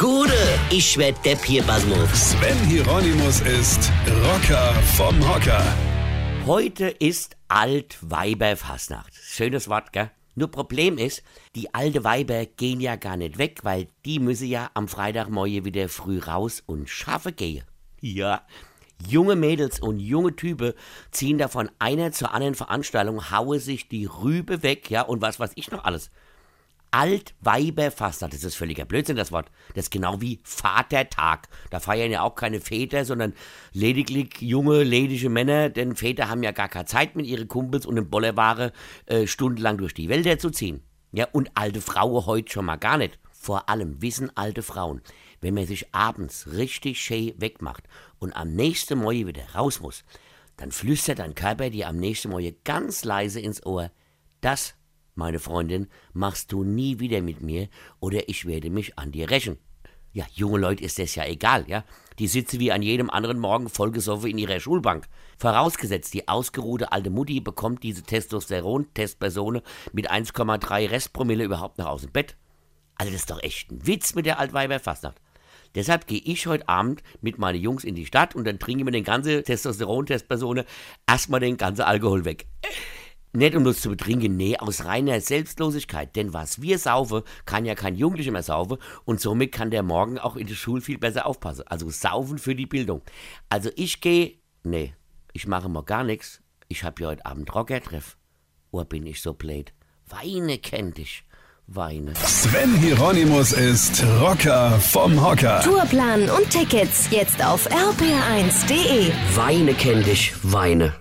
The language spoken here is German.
Gude, ich werd Depp hier, Basmus. Sven Hieronymus ist Rocker vom Hocker. Heute ist Altweiberfastnacht. Schönes Wort, gell? Nur Problem ist, die alte Weiber gehen ja gar nicht weg, weil die müssen ja am Freitagmorgen wieder früh raus und schaffe gehen. Ja, junge Mädels und junge Typen ziehen da von einer zur anderen Veranstaltung, haue sich die Rübe weg, ja, und was weiß ich noch alles. Altweiberfastnacht, das ist völliger Blödsinn, das Wort. Das ist genau wie Vatertag. Da feiern ja auch keine Väter, sondern lediglich junge, ledige Männer, denn Väter haben ja gar keine Zeit mit ihren Kumpels und im Bollerware äh, stundenlang durch die Wälder zu ziehen. Ja, und alte Frauen heute schon mal gar nicht. Vor allem wissen alte Frauen, wenn man sich abends richtig schön wegmacht und am nächsten Morgen wieder raus muss, dann flüstert dein Körper dir am nächsten Morgen ganz leise ins Ohr, das meine Freundin, machst du nie wieder mit mir oder ich werde mich an dir rächen. Ja, junge Leute ist das ja egal, ja. Die sitzen wie an jedem anderen Morgen vollgesoffen in ihrer Schulbank. Vorausgesetzt, die ausgeruhte alte Mutti bekommt diese Testosteron-Testperson mit 1,3 Restpromille überhaupt noch aus dem Bett. Also das ist doch echt ein Witz mit der Altweiberfastnacht. Deshalb gehe ich heute Abend mit meinen Jungs in die Stadt und dann trinken wir den ganzen Testosteron-Testperson erstmal den ganzen Alkohol weg. Nicht um uns zu betrinken, nee, aus reiner Selbstlosigkeit. Denn was wir saufen, kann ja kein Jugendlicher mehr saufen und somit kann der morgen auch in der Schule viel besser aufpassen. Also saufen für die Bildung. Also ich gehe, nee, ich mache mal gar nichts. Ich hab ja heute Abend Rockertreff. Oh, bin ich so blöd. Weine kennt dich. Weine. Sven Hieronymus ist Rocker vom Hocker. Tourplan und Tickets jetzt auf rpr1.de. Weine kenn dich, Weine.